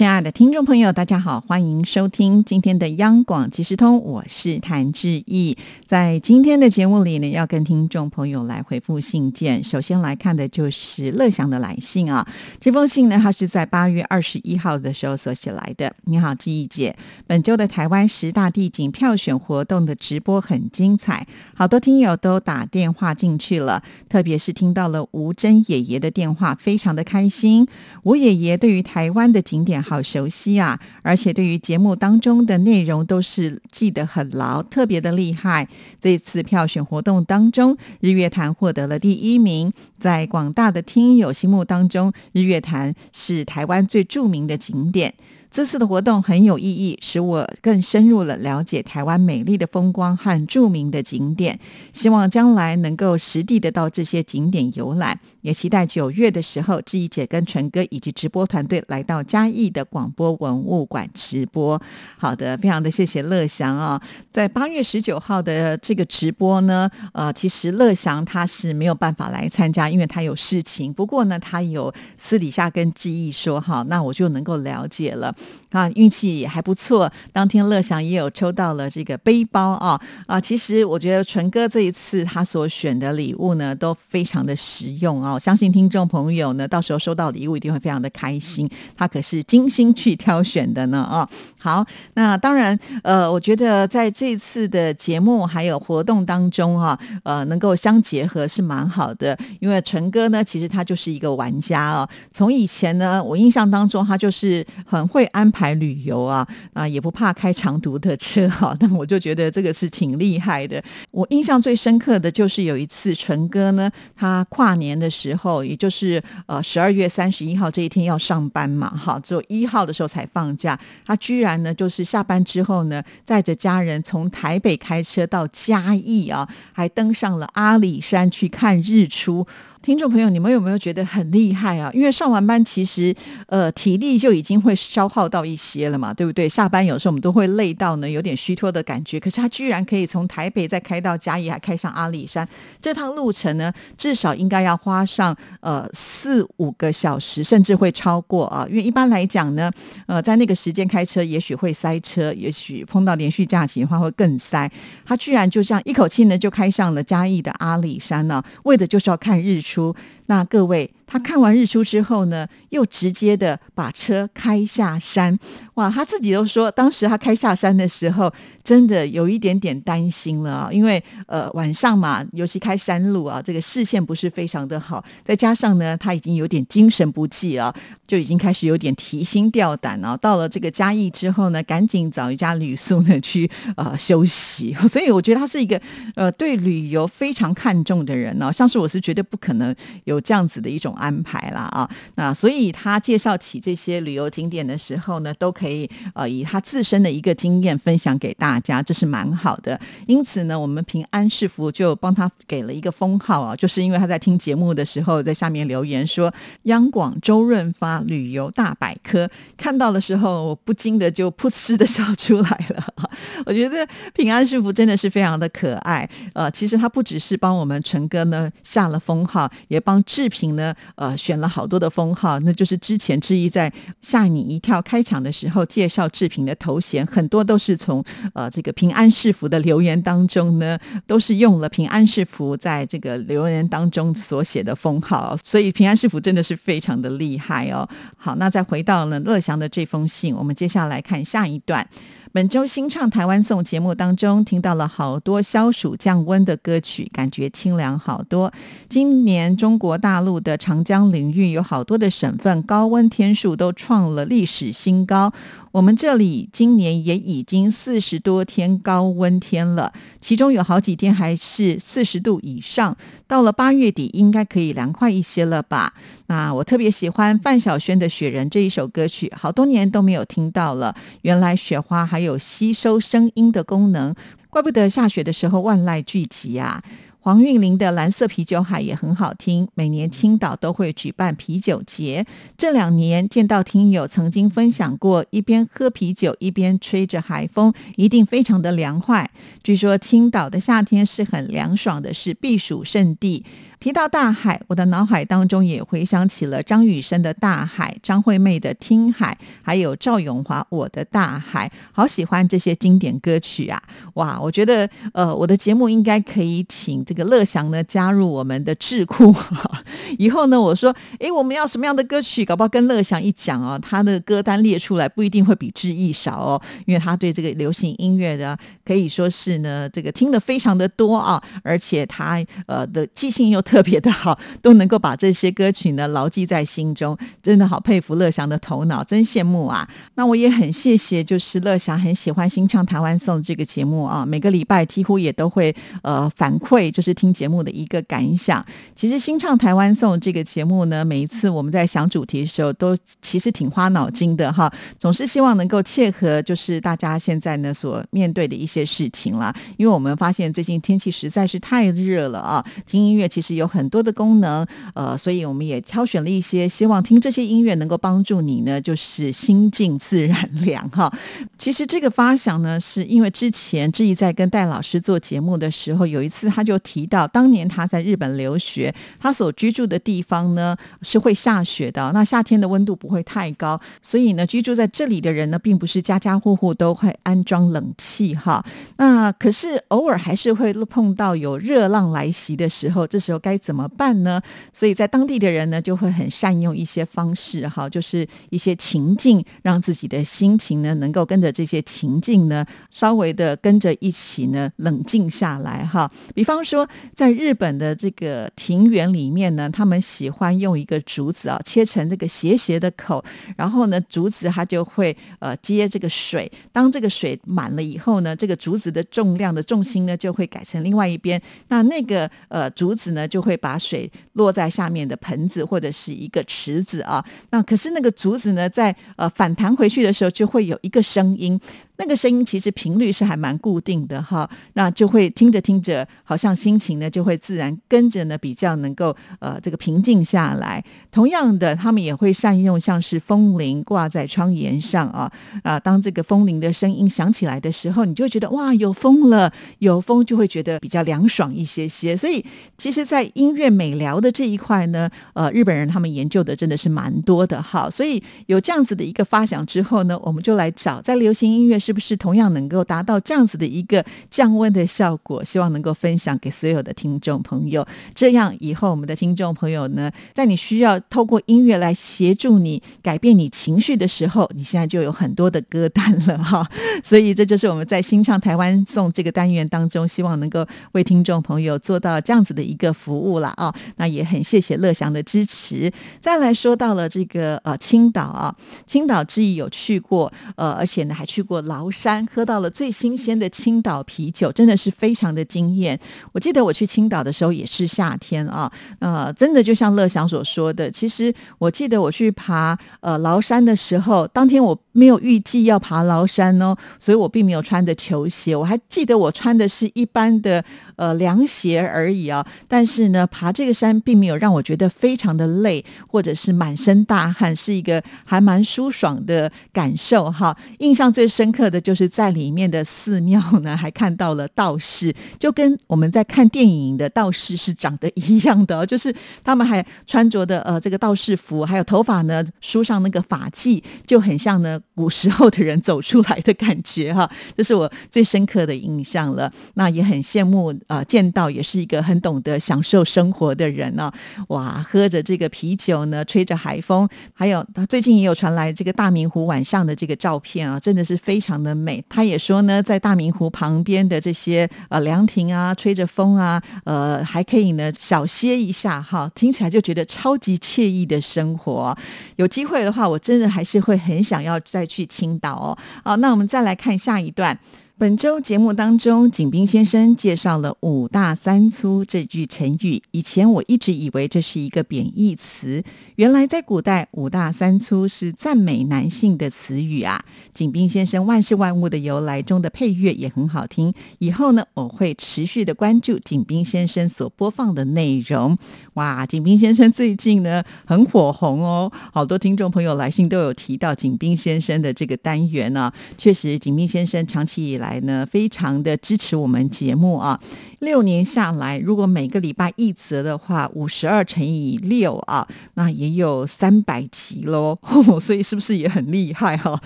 亲爱的听众朋友，大家好，欢迎收听今天的央广即时通，我是谭志毅。在今天的节目里呢，要跟听众朋友来回复信件。首先来看的就是乐祥的来信啊，这封信呢，他是在八月二十一号的时候所写来的。你好，志毅姐，本周的台湾十大地景票选活动的直播很精彩，好多听友都打电话进去了，特别是听到了吴珍爷爷的电话，非常的开心。吴爷爷对于台湾的景点。好熟悉啊！而且对于节目当中的内容都是记得很牢，特别的厉害。这次票选活动当中，日月潭获得了第一名。在广大的听友心目当中，日月潭是台湾最著名的景点。这次的活动很有意义，使我更深入了了解台湾美丽的风光和著名的景点。希望将来能够实地的到这些景点游览，也期待九月的时候，志怡姐跟纯哥以及直播团队来到嘉义的广播文物馆直播。好的，非常的谢谢乐祥啊！在八月十九号的这个直播呢，呃，其实乐祥他是没有办法来参加，因为他有事情。不过呢，他有私底下跟志毅说，哈，那我就能够了解了。啊，运气也还不错。当天乐享也有抽到了这个背包啊啊！其实我觉得纯哥这一次他所选的礼物呢，都非常的实用啊。相信听众朋友呢，到时候收到礼物一定会非常的开心。他可是精心去挑选的呢啊。好，那当然呃，我觉得在这次的节目还有活动当中啊，呃，能够相结合是蛮好的。因为纯哥呢，其实他就是一个玩家啊。从以前呢，我印象当中他就是很会。安排旅游啊啊，也不怕开长途的车哈，但我就觉得这个是挺厉害的。我印象最深刻的就是有一次纯哥呢，他跨年的时候，也就是呃十二月三十一号这一天要上班嘛，哈，只有一号的时候才放假，他居然呢就是下班之后呢，载着家人从台北开车到嘉义啊，还登上了阿里山去看日出。听众朋友，你们有没有觉得很厉害啊？因为上完班，其实呃体力就已经会消耗到一些了嘛，对不对？下班有时候我们都会累到呢，有点虚脱的感觉。可是他居然可以从台北再开到嘉义，还开上阿里山，这趟路程呢，至少应该要花上呃四五个小时，甚至会超过啊。因为一般来讲呢，呃，在那个时间开车也许会塞车，也许碰到连续假期的话会更塞。他居然就这样一口气呢就开上了嘉义的阿里山呢，为的就是要看日出。出那各位。他看完日出之后呢，又直接的把车开下山。哇，他自己都说，当时他开下山的时候，真的有一点点担心了啊，因为呃晚上嘛，尤其开山路啊，这个视线不是非常的好，再加上呢，他已经有点精神不济啊，就已经开始有点提心吊胆啊。到了这个嘉义之后呢，赶紧找一家旅宿呢去呃休息。所以我觉得他是一个呃对旅游非常看重的人呢，像是我是绝对不可能有这样子的一种。安排啦啊，那所以他介绍起这些旅游景点的时候呢，都可以呃以他自身的一个经验分享给大家，这是蛮好的。因此呢，我们平安市府就帮他给了一个封号啊，就是因为他在听节目的时候，在下面留言说“央广周润发旅游大百科”，看到的时候我不禁的就噗嗤的笑出来了。我觉得平安师傅真的是非常的可爱。呃，其实他不只是帮我们陈哥呢下了封号，也帮志平呢。呃，选了好多的封号，那就是之前之一在吓你一跳开场的时候介绍志平的头衔，很多都是从呃这个平安是福的留言当中呢，都是用了平安是福在这个留言当中所写的封号，所以平安是福真的是非常的厉害哦。好，那再回到呢乐祥的这封信，我们接下来看下一段。本周新唱台湾颂节目当中，听到了好多消暑降温的歌曲，感觉清凉好多。今年中国大陆的长江领域有好多的省份高温天数都创了历史新高。我们这里今年也已经四十多天高温天了，其中有好几天还是四十度以上。到了八月底，应该可以凉快一些了吧？那我特别喜欢范晓萱的《雪人》这一首歌曲，好多年都没有听到了。原来雪花还有吸收声音的功能，怪不得下雪的时候万籁俱寂啊！黄韵玲的《蓝色啤酒海》也很好听。每年青岛都会举办啤酒节，这两年见到听友曾经分享过，一边喝啤酒一边吹着海风，一定非常的凉快。据说青岛的夏天是很凉爽的，是避暑胜地。提到大海，我的脑海当中也回想起了张雨生的《大海》、张惠妹的《听海》，还有赵咏华《我的大海》，好喜欢这些经典歌曲啊！哇，我觉得呃，我的节目应该可以请这个乐祥呢加入我们的智库。以后呢，我说，哎，我们要什么样的歌曲？搞不好跟乐祥一讲哦，他的歌单列出来不一定会比志毅少哦，因为他对这个流行音乐的可以说是呢，这个听的非常的多啊，而且他呃的记性又。特别的好，都能够把这些歌曲呢牢记在心中，真的好佩服乐祥的头脑，真羡慕啊！那我也很谢谢，就是乐祥很喜欢新唱台湾颂这个节目啊，每个礼拜几乎也都会呃反馈，就是听节目的一个感想。其实新唱台湾颂这个节目呢，每一次我们在想主题的时候，都其实挺花脑筋的哈，总是希望能够切合就是大家现在呢所面对的一些事情啦。因为我们发现最近天气实在是太热了啊，听音乐其实。有很多的功能，呃，所以我们也挑选了一些，希望听这些音乐能够帮助你呢，就是心静自然凉哈。其实这个发想呢，是因为之前志毅在跟戴老师做节目的时候，有一次他就提到，当年他在日本留学，他所居住的地方呢是会下雪的，那夏天的温度不会太高，所以呢，居住在这里的人呢，并不是家家户户都会安装冷气哈。那可是偶尔还是会碰到有热浪来袭的时候，这时候该。怎么办呢？所以在当地的人呢，就会很善用一些方式，哈，就是一些情境，让自己的心情呢，能够跟着这些情境呢，稍微的跟着一起呢，冷静下来，哈。比方说说，在日本的这个庭园里面呢，他们喜欢用一个竹子啊，切成这个斜斜的口，然后呢，竹子它就会呃接这个水，当这个水满了以后呢，这个竹子的重量的重心呢，就会改成另外一边，那那个呃竹子呢就。会把水落在下面的盆子或者是一个池子啊，那可是那个竹子呢，在呃反弹回去的时候，就会有一个声音。那个声音其实频率是还蛮固定的哈，那就会听着听着，好像心情呢就会自然跟着呢比较能够呃这个平静下来。同样的，他们也会善用像是风铃挂在窗沿上啊啊，当这个风铃的声音响起来的时候，你就会觉得哇有风了，有风就会觉得比较凉爽一些些。所以其实，在音乐美疗的这一块呢，呃，日本人他们研究的真的是蛮多的哈。所以有这样子的一个发想之后呢，我们就来找在流行音乐是是不是同样能够达到这样子的一个降温的效果？希望能够分享给所有的听众朋友。这样以后我们的听众朋友呢，在你需要透过音乐来协助你改变你情绪的时候，你现在就有很多的歌单了哈。所以这就是我们在新唱台湾颂这个单元当中，希望能够为听众朋友做到这样子的一个服务了啊。那也很谢谢乐祥的支持。再来说到了这个呃青岛啊，青岛之意有去过，呃，而且呢还去过老。崂山喝到了最新鲜的青岛啤酒，真的是非常的惊艳。我记得我去青岛的时候也是夏天啊，呃，真的就像乐祥所说的，其实我记得我去爬呃崂山的时候，当天我没有预计要爬崂山哦，所以我并没有穿的球鞋，我还记得我穿的是一般的呃凉鞋而已啊。但是呢，爬这个山并没有让我觉得非常的累，或者是满身大汗，是一个还蛮舒爽的感受哈。印象最深刻。的就是在里面的寺庙呢，还看到了道士，就跟我们在看电影的道士是长得一样的，就是他们还穿着的呃这个道士服，还有头发呢梳上那个发髻，就很像呢古时候的人走出来的感觉哈，这是我最深刻的印象了。那也很羡慕啊，见到也是一个很懂得享受生活的人呢。哇，喝着这个啤酒呢，吹着海风，还有他最近也有传来这个大明湖晚上的这个照片啊，真的是非常。的美，他也说呢，在大明湖旁边的这些呃凉亭啊，吹着风啊，呃，还可以呢小歇一下哈，听起来就觉得超级惬意的生活。有机会的话，我真的还是会很想要再去青岛哦。好，那我们再来看下一段。本周节目当中，景斌先生介绍了“五大三粗”这句成语。以前我一直以为这是一个贬义词，原来在古代“五大三粗”是赞美男性的词语啊！景斌先生《万事万物的由来》中的配乐也很好听。以后呢，我会持续的关注景斌先生所播放的内容。哇，景斌先生最近呢很火红哦，好多听众朋友来信都有提到景斌先生的这个单元呢。确实，景斌先生长期以来。来呢，非常的支持我们节目啊！六年下来，如果每个礼拜一则的话，五十二乘以六啊，那也有三百集喽。所以是不是也很厉害哈？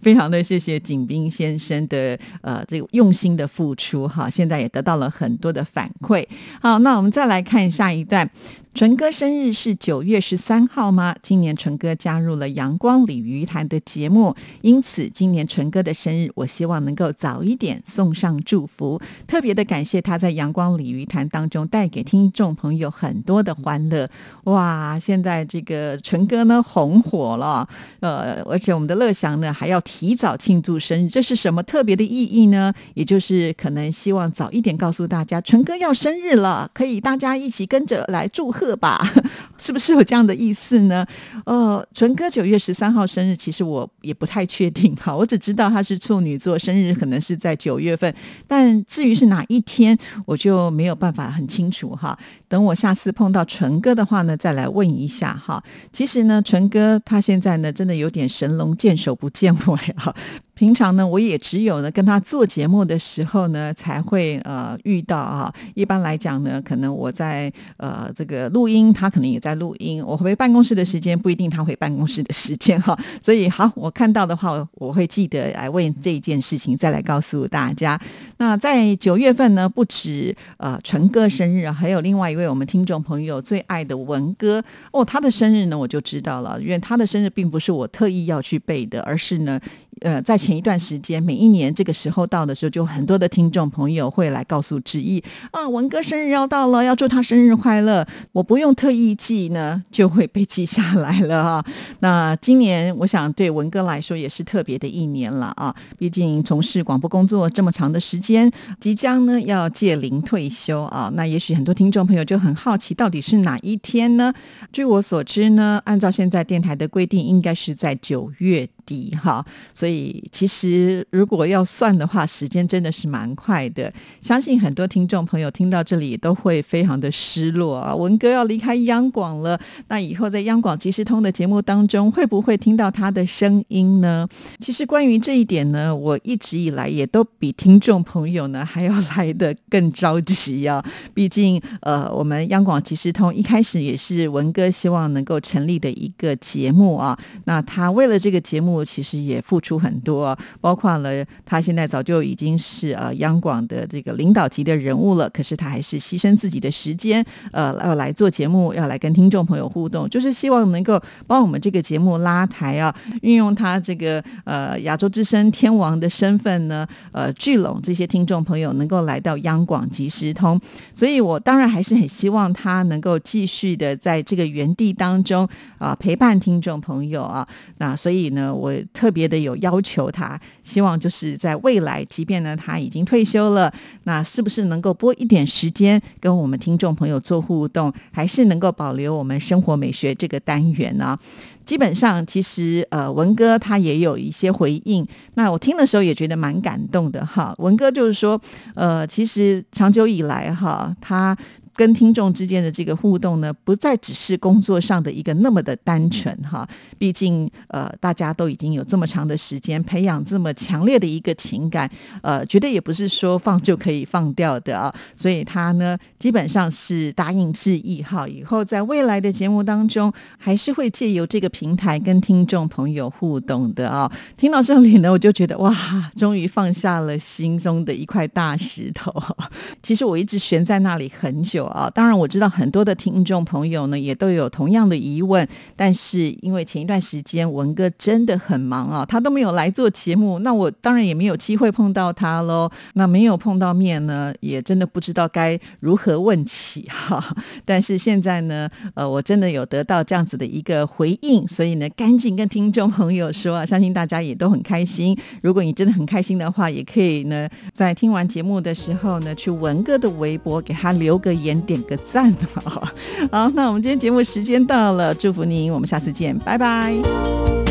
非常的谢谢景斌先生的呃这个用心的付出哈，现在也得到了很多的反馈。好，那我们再来看下一段。纯哥生日是九月十三号吗？今年纯哥加入了阳光鲤鱼潭的节目，因此今年纯哥的生日，我希望能够早一点送上祝福。特别的感谢他在阳光鲤鱼潭当中带给听众朋友很多的欢乐。哇，现在这个纯哥呢红火了，呃，而且我们的乐祥呢还要提早庆祝生日，这是什么特别的意义呢？也就是可能希望早一点告诉大家，纯哥要生日了，可以大家一起跟着来祝贺。吧，是不是有这样的意思呢？呃，纯哥九月十三号生日，其实我也不太确定哈，我只知道他是处女座，生日可能是在九月份，但至于是哪一天，我就没有办法很清楚哈。等我下次碰到纯哥的话呢，再来问一下哈。其实呢，纯哥他现在呢，真的有点神龙见首不见尾哈。平常呢，我也只有呢跟他做节目的时候呢，才会呃遇到啊。一般来讲呢，可能我在呃这个录音，他可能也在录音。我回办公室的时间不一定他回办公室的时间哈。所以好，我看到的话，我会记得来问这一件事情，再来告诉大家。那在九月份呢，不止呃纯哥生日，还有另外一位我们听众朋友最爱的文哥哦，他的生日呢我就知道了，因为他的生日并不是我特意要去背的，而是呢。呃，在前一段时间，每一年这个时候到的时候，就很多的听众朋友会来告诉志毅啊，文哥生日要到了，要祝他生日快乐。我不用特意记呢，就会被记下来了啊。那今年我想对文哥来说也是特别的一年了啊，毕竟从事广播工作这么长的时间，即将呢要届龄退休啊。那也许很多听众朋友就很好奇，到底是哪一天呢？据我所知呢，按照现在电台的规定，应该是在九月。低哈，所以其实如果要算的话，时间真的是蛮快的。相信很多听众朋友听到这里都会非常的失落啊，文哥要离开央广了。那以后在央广即时通的节目当中，会不会听到他的声音呢？其实关于这一点呢，我一直以来也都比听众朋友呢还要来的更着急啊。毕竟呃，我们央广即时通一开始也是文哥希望能够成立的一个节目啊。那他为了这个节目。其实也付出很多，包括了他现在早就已经是呃央广的这个领导级的人物了，可是他还是牺牲自己的时间，呃，要来做节目，要来跟听众朋友互动，就是希望能够帮我们这个节目拉台啊，运用他这个呃亚洲之声天王的身份呢，呃聚拢这些听众朋友能够来到央广即时通，所以我当然还是很希望他能够继续的在这个原地当中啊陪伴听众朋友啊，那所以呢。我特别的有要求，他希望就是在未来，即便呢他已经退休了，那是不是能够拨一点时间跟我们听众朋友做互动，还是能够保留我们生活美学这个单元呢？基本上，其实呃文哥他也有一些回应，那我听的时候也觉得蛮感动的哈。文哥就是说，呃，其实长久以来哈，他。跟听众之间的这个互动呢，不再只是工作上的一个那么的单纯哈。毕竟呃，大家都已经有这么长的时间培养这么强烈的一个情感，呃，绝对也不是说放就可以放掉的啊。所以他呢，基本上是答应致意哈，以后在未来的节目当中，还是会借由这个平台跟听众朋友互动的啊。听到这里呢，我就觉得哇，终于放下了心中的一块大石头。其实我一直悬在那里很久。啊。当然我知道很多的听众朋友呢也都有同样的疑问，但是因为前一段时间文哥真的很忙啊，他都没有来做节目，那我当然也没有机会碰到他喽。那没有碰到面呢，也真的不知道该如何问起哈。但是现在呢，呃，我真的有得到这样子的一个回应，所以呢，赶紧跟听众朋友说啊，相信大家也都很开心。如果你真的很开心的话，也可以呢，在听完节目的时候呢，去文哥的微博给他留个言，点个赞好，好，那我们今天节目时间到了，祝福您，我们下次见，拜拜。